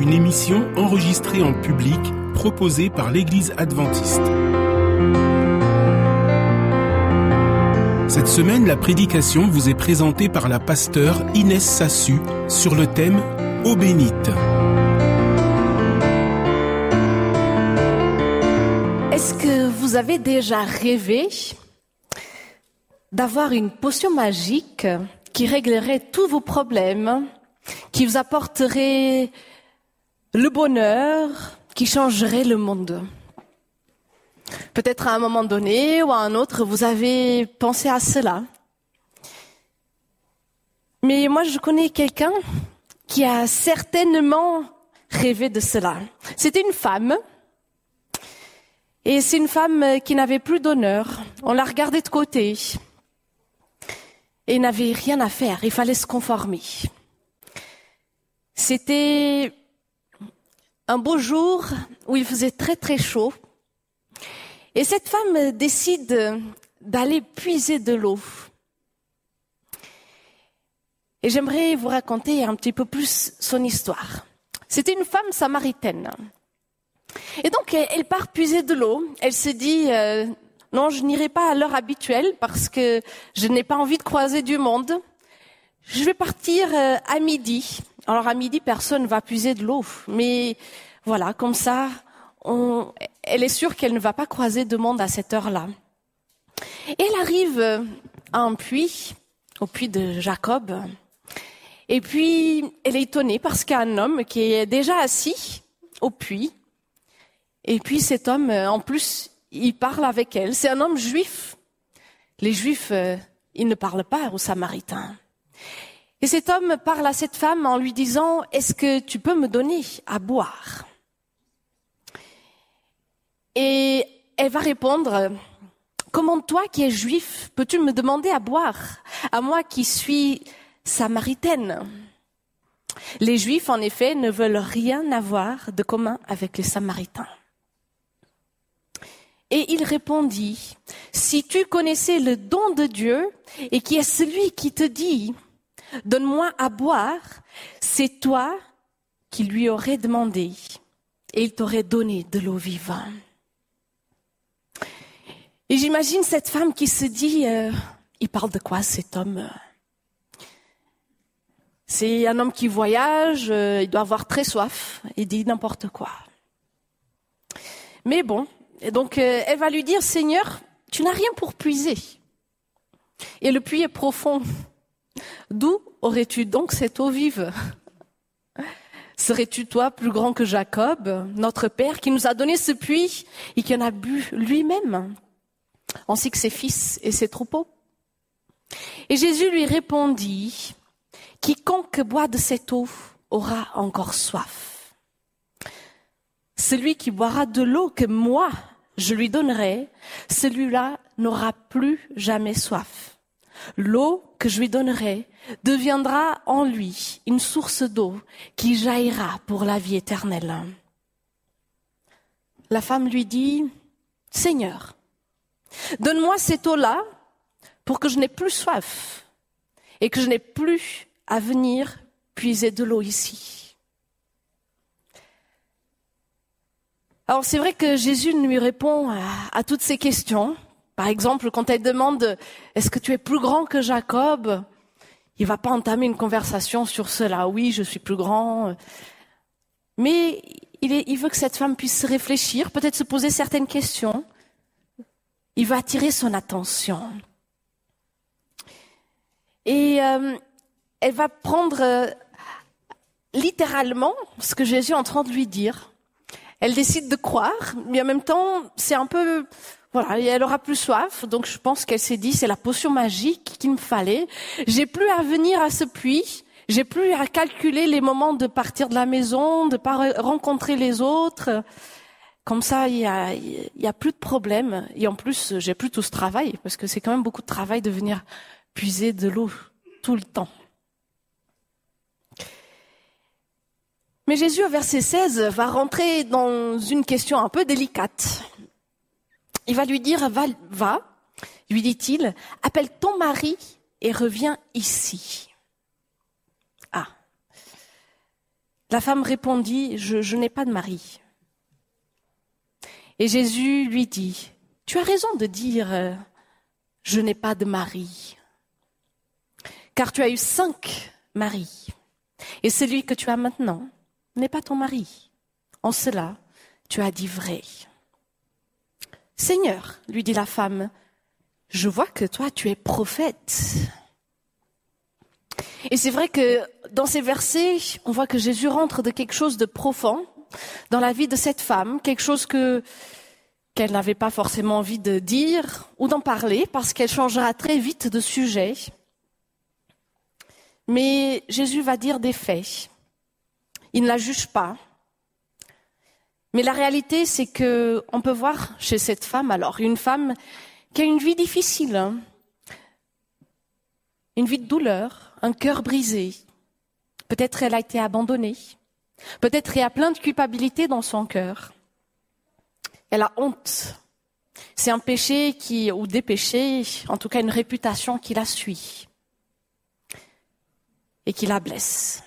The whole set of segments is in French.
une émission enregistrée en public proposée par l'Église adventiste. Cette semaine, la prédication vous est présentée par la pasteure Inès Sassu sur le thème Ô bénite. Est-ce que vous avez déjà rêvé d'avoir une potion magique qui réglerait tous vos problèmes, qui vous apporterait le bonheur, qui changerait le monde Peut-être à un moment donné ou à un autre, vous avez pensé à cela. Mais moi, je connais quelqu'un qui a certainement rêvé de cela. C'était une femme. Et c'est une femme qui n'avait plus d'honneur. On la regardait de côté. Et n'avait rien à faire. Il fallait se conformer. C'était un beau jour où il faisait très très chaud. Et cette femme décide d'aller puiser de l'eau. Et j'aimerais vous raconter un petit peu plus son histoire. C'était une femme samaritaine. Et donc elle part puiser de l'eau. Elle se dit euh, non, je n'irai pas à l'heure habituelle parce que je n'ai pas envie de croiser du monde. Je vais partir euh, à midi. Alors à midi, personne va puiser de l'eau, mais voilà, comme ça, elle est sûre qu'elle ne va pas croiser de monde à cette heure-là. Elle arrive à un puits, au puits de Jacob, et puis elle est étonnée parce qu'il y a un homme qui est déjà assis au puits, et puis cet homme, en plus, il parle avec elle. C'est un homme juif. Les juifs, euh, ils ne parlent pas aux samaritains. Et cet homme parle à cette femme en lui disant, est-ce que tu peux me donner à boire? Et elle va répondre, comment toi qui es juif, peux-tu me demander à boire, à moi qui suis samaritaine? Les juifs, en effet, ne veulent rien avoir de commun avec les samaritains. Et il répondit, si tu connaissais le don de Dieu et qui est celui qui te dit, donne-moi à boire, c'est toi qui lui aurais demandé et il t'aurait donné de l'eau vivante. Et j'imagine cette femme qui se dit, euh, il parle de quoi cet homme? C'est un homme qui voyage, euh, il doit avoir très soif, il dit n'importe quoi. Mais bon, et donc euh, elle va lui dire, Seigneur, tu n'as rien pour puiser. Et le puits est profond. D'où aurais-tu donc cette eau vive? Serais-tu toi plus grand que Jacob, notre père, qui nous a donné ce puits et qui en a bu lui-même ainsi que ses fils et ses troupeaux? Et Jésus lui répondit, quiconque boit de cette eau aura encore soif. Celui qui boira de l'eau que moi je lui donnerai, celui-là n'aura plus jamais soif. L'eau que je lui donnerai deviendra en lui une source d'eau qui jaillira pour la vie éternelle. La femme lui dit, Seigneur, Donne-moi cette eau-là pour que je n'ai plus soif et que je n'ai plus à venir puiser de l'eau ici. Alors c'est vrai que Jésus lui répond à, toutes ces questions. Par exemple, quand elle demande est-ce que tu es plus grand que Jacob, il va pas entamer une conversation sur cela. Oui, je suis plus grand. Mais il, veut que cette femme puisse réfléchir, peut-être se poser certaines questions il va attirer son attention. Et euh, elle va prendre euh, littéralement ce que Jésus est en train de lui dire. Elle décide de croire, mais en même temps, c'est un peu, voilà, elle aura plus soif, donc je pense qu'elle s'est dit, c'est la potion magique qu'il me fallait. J'ai plus à venir à ce puits, J'ai plus à calculer les moments de partir de la maison, de pas rencontrer les autres. Comme ça, il y a, plus de problèmes. Et en plus, j'ai plus tout ce travail parce que c'est quand même beaucoup de travail de venir puiser de l'eau tout le temps. Mais Jésus, au verset 16, va rentrer dans une question un peu délicate. Il va lui dire, va, lui dit-il, appelle ton mari et reviens ici. Ah. La femme répondit, je n'ai pas de mari. Et Jésus lui dit, tu as raison de dire, je n'ai pas de mari. Car tu as eu cinq maris. Et celui que tu as maintenant, n'est pas ton mari. En cela, tu as dit vrai. Seigneur, lui dit la femme, je vois que toi, tu es prophète. Et c'est vrai que dans ces versets, on voit que Jésus rentre de quelque chose de profond dans la vie de cette femme, quelque chose que qu'elle n'avait pas forcément envie de dire ou d'en parler parce qu'elle changera très vite de sujet. Mais Jésus va dire des faits. Il ne la juge pas. Mais la réalité, c'est que on peut voir chez cette femme, alors, une femme qui a une vie difficile, hein. une vie de douleur, un cœur brisé. Peut-être elle a été abandonnée. Peut-être il y a plein de culpabilité dans son cœur. Elle a honte. C'est un péché qui, ou des péchés, en tout cas une réputation qui la suit et qui la blesse.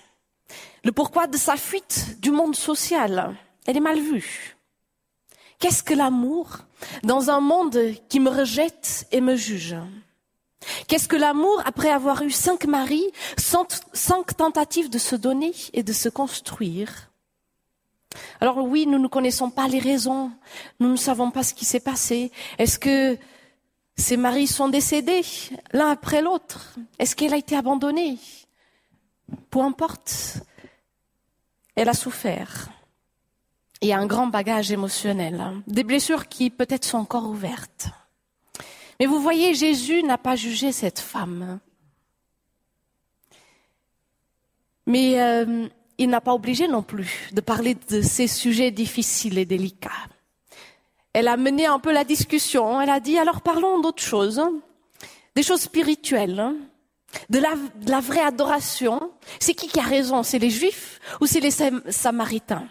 Le pourquoi de sa fuite du monde social, elle est mal vue. Qu'est-ce que l'amour dans un monde qui me rejette et me juge? Qu'est-ce que l'amour après avoir eu cinq maris, cinq tentatives de se donner et de se construire? Alors oui, nous ne connaissons pas les raisons, nous ne savons pas ce qui s'est passé. Est-ce que ces maris sont décédés l'un après l'autre? Est-ce qu'elle a été abandonnée? Peu importe. Elle a souffert. A un grand bagage émotionnel, hein. des blessures qui peut-être sont encore ouvertes. Mais vous voyez, Jésus n'a pas jugé cette femme. Mais euh, il n'a pas obligé non plus de parler de ces sujets difficiles et délicats. Elle a mené un peu la discussion. Elle a dit, alors parlons d'autres choses, hein. des choses spirituelles. Hein de la, vraie adoration, c'est qui qui a raison? C'est les Juifs ou c'est les Samaritains?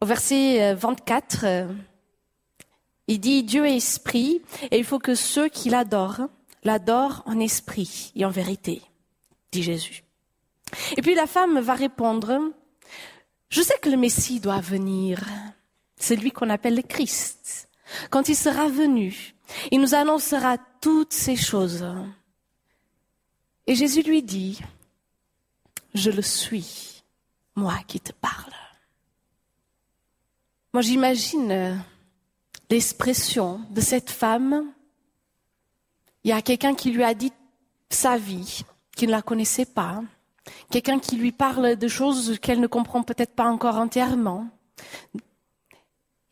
Au verset 24, euh, euh, il dit Dieu est esprit et il faut que ceux qui l'adorent l'adorent en esprit et en vérité, dit Jésus. Et puis la femme va répondre Je sais que le Messie doit venir, c'est lui qu'on appelle le Christ. Quand il sera venu, il nous annoncera toutes ces choses. Et Jésus lui dit, je le suis, moi qui te parle. Moi j'imagine euh, l'expression de cette femme. Il y a quelqu'un qui lui a dit sa vie, qui ne la connaissait pas. Quelqu'un qui lui parle de choses qu'elle ne comprend peut-être pas encore entièrement.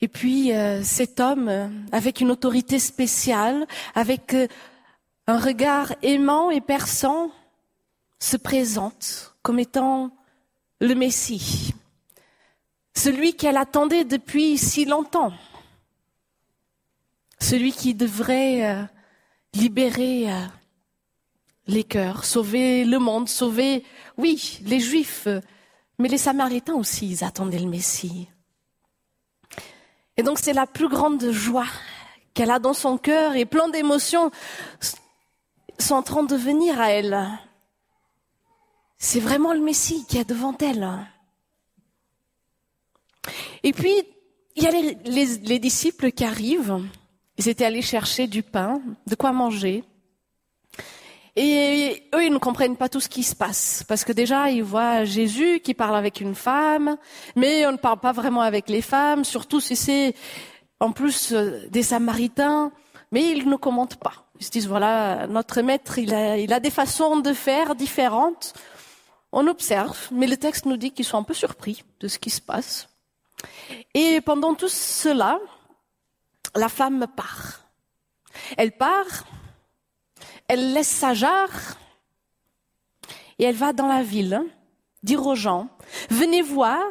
Et puis euh, cet homme, euh, avec une autorité spéciale, avec un regard aimant et perçant, se présente comme étant le Messie, celui qu'elle attendait depuis si longtemps, celui qui devrait libérer les cœurs, sauver le monde, sauver, oui, les Juifs, mais les Samaritains aussi, ils attendaient le Messie. Et donc c'est la plus grande joie qu'elle a dans son cœur et plein d'émotions sont en train de venir à elle. C'est vraiment le Messie qui est devant elle. Et puis, il y a les, les disciples qui arrivent. Ils étaient allés chercher du pain, de quoi manger. Et eux, ils ne comprennent pas tout ce qui se passe, parce que déjà, ils voient Jésus qui parle avec une femme, mais on ne parle pas vraiment avec les femmes, surtout si c'est en plus euh, des Samaritains, mais ils ne commentent pas. Ils se disent, voilà, notre maître, il a, il a des façons de faire différentes. On observe, mais le texte nous dit qu'ils sont un peu surpris de ce qui se passe. Et pendant tout cela, la femme part. Elle part elle laisse sa jarre et elle va dans la ville dire aux gens, venez voir,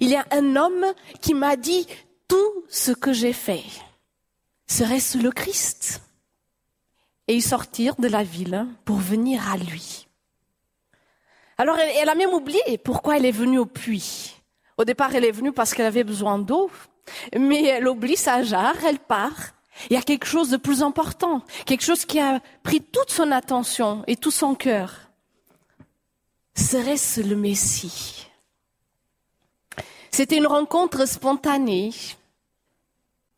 il y a un homme qui m'a dit tout ce que j'ai fait. Serait-ce le Christ? Et ils sortirent de la ville pour venir à lui. Alors elle, a même oublié pourquoi elle est venue au puits. Au départ, elle est venue parce qu'elle avait besoin d'eau, mais elle oublie sa jarre, elle part. Il y a quelque chose de plus important, quelque chose qui a pris toute son attention et tout son cœur. Serait-ce le Messie? C'était une rencontre spontanée,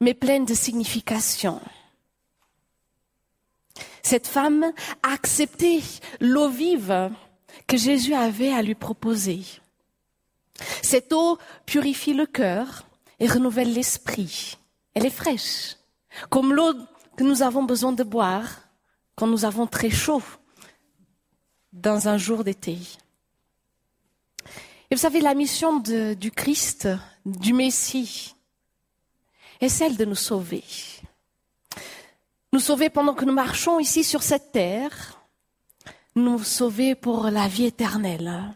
mais pleine de signification. Cette femme a accepté l'eau vive que Jésus avait à lui proposer. Cette eau purifie le cœur et renouvelle l'esprit. Elle est fraîche, comme l'eau que nous avons besoin de boire quand nous avons très chaud dans un jour d'été. Et vous savez, la mission du Christ, du Messie, est celle de nous sauver. Nous sauver pendant que nous marchons ici sur cette terre, nous sauver pour la vie éternelle,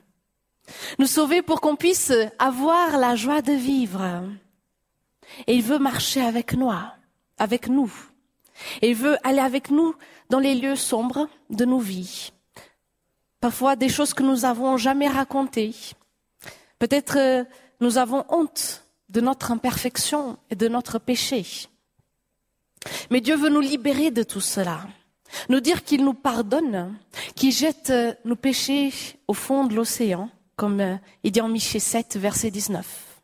nous sauver pour qu'on puisse avoir la joie de vivre. Et il veut marcher avec nous, avec nous. Et il veut aller avec nous dans les lieux sombres de nos vies. Parfois des choses que nous n'avons jamais racontées. Peut-être euh, nous avons honte de notre imperfection et de notre péché. Mais Dieu veut nous libérer de tout cela. Nous dire qu'il nous pardonne, qu'il jette euh, nos péchés au fond de l'océan, comme euh, il dit en Michée 7, verset 19.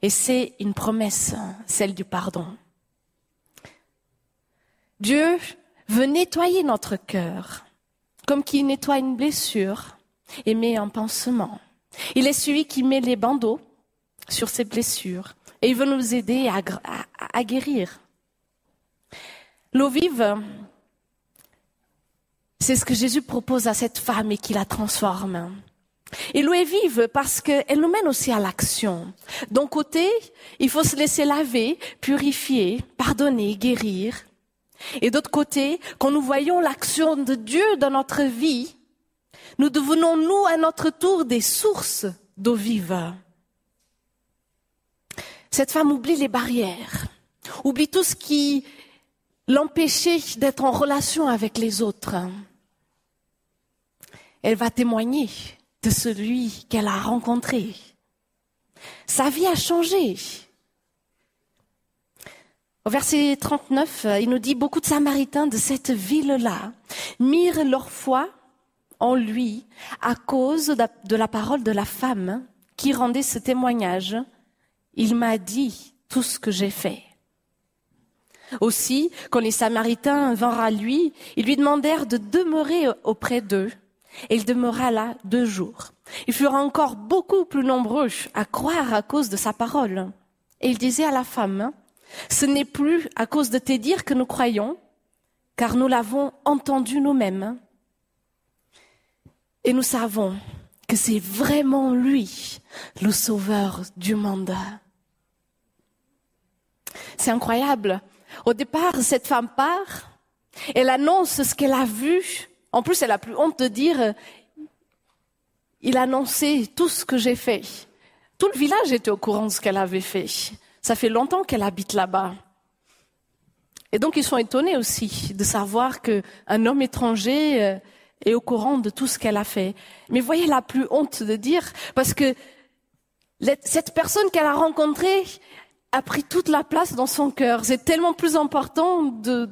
Et c'est une promesse, celle du pardon. Dieu veut nettoyer notre cœur, comme qu'il nettoie une blessure et met un pansement. Il est celui qui met les bandeaux sur ces blessures et il veut nous aider à, guérir. L'eau vive, c'est ce que Jésus propose à cette femme et qui la transforme. Et l'eau est vive parce qu'elle nous mène aussi à l'action. D'un côté, il faut se laisser laver, purifier, pardonner, guérir. Et d'autre côté, quand nous voyons l'action de Dieu dans notre vie, nous devenons, nous, à notre tour, des sources d'eau vive. Cette femme oublie les barrières, oublie tout ce qui l'empêchait d'être en relation avec les autres. Elle va témoigner de celui qu'elle a rencontré. Sa vie a changé. Au verset 39, il nous dit beaucoup de Samaritains de cette ville-là mirent leur foi en lui à cause de la parole de la femme qui rendait ce témoignage. Il m'a dit tout ce que j'ai fait. Aussi, quand les Samaritains vinrent à lui, ils lui demandèrent de demeurer auprès d'eux et il demeura là deux jours. Ils furent encore beaucoup plus nombreux à croire à cause de sa parole. Et il disait à la femme, ce n'est plus à cause de tes dires que nous croyons, car nous l'avons entendu nous-mêmes. Et nous savons que c'est vraiment lui, le sauveur du monde. C'est incroyable. Au départ, cette femme part, elle annonce ce qu'elle a vu en plus, elle a plus honte de dire, euh, il a annoncé tout ce que j'ai fait. Tout le village était au courant de ce qu'elle avait fait. Ça fait longtemps qu'elle habite là-bas. Et donc ils sont étonnés aussi de savoir qu'un homme étranger euh, est au courant de tout ce qu'elle a fait. Mais voyez, la plus honte de dire, parce que cette personne qu'elle a rencontrée a pris toute la place dans son cœur. C'est tellement plus important de,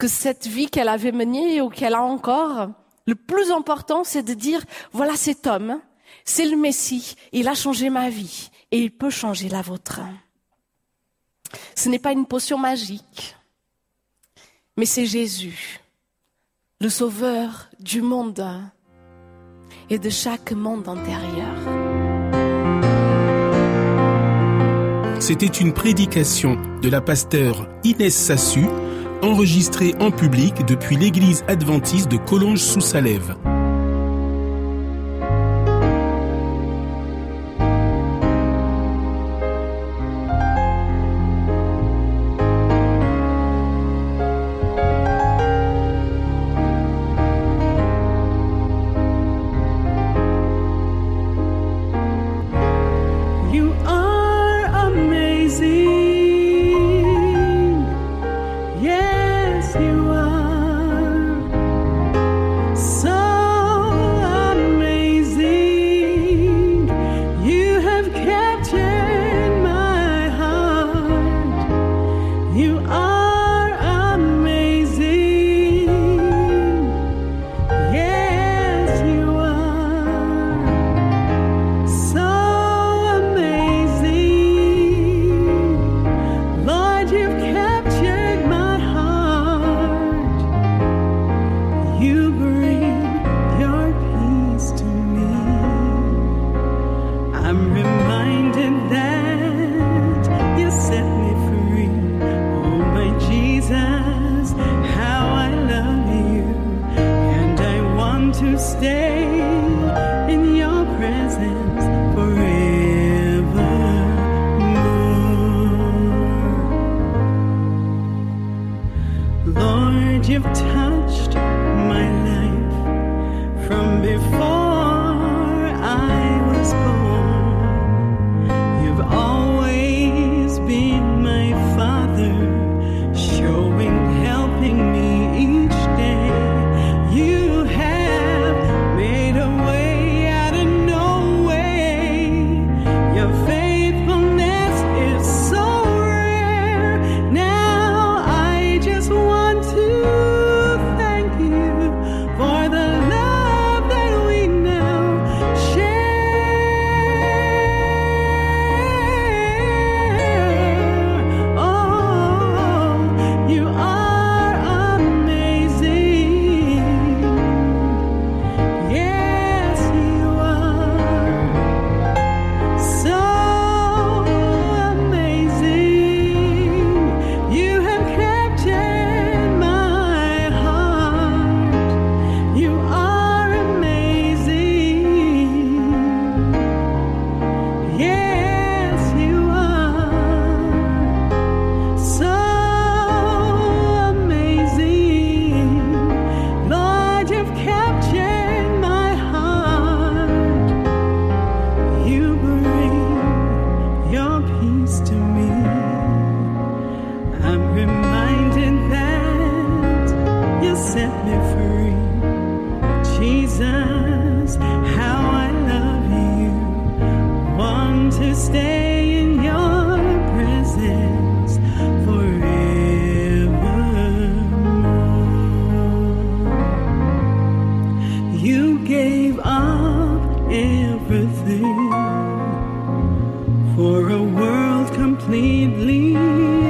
que cette vie qu'elle avait menée ou qu'elle a encore, le plus important, c'est de dire, voilà cet homme, c'est le Messie, il a changé ma vie et il peut changer la vôtre. Ce n'est pas une potion magique, mais c'est Jésus, le sauveur du monde et de chaque monde intérieur. C'était une prédication de la pasteur Inès Sassu enregistré en public depuis l'église adventiste de Collonges-sous-Salève. world completely.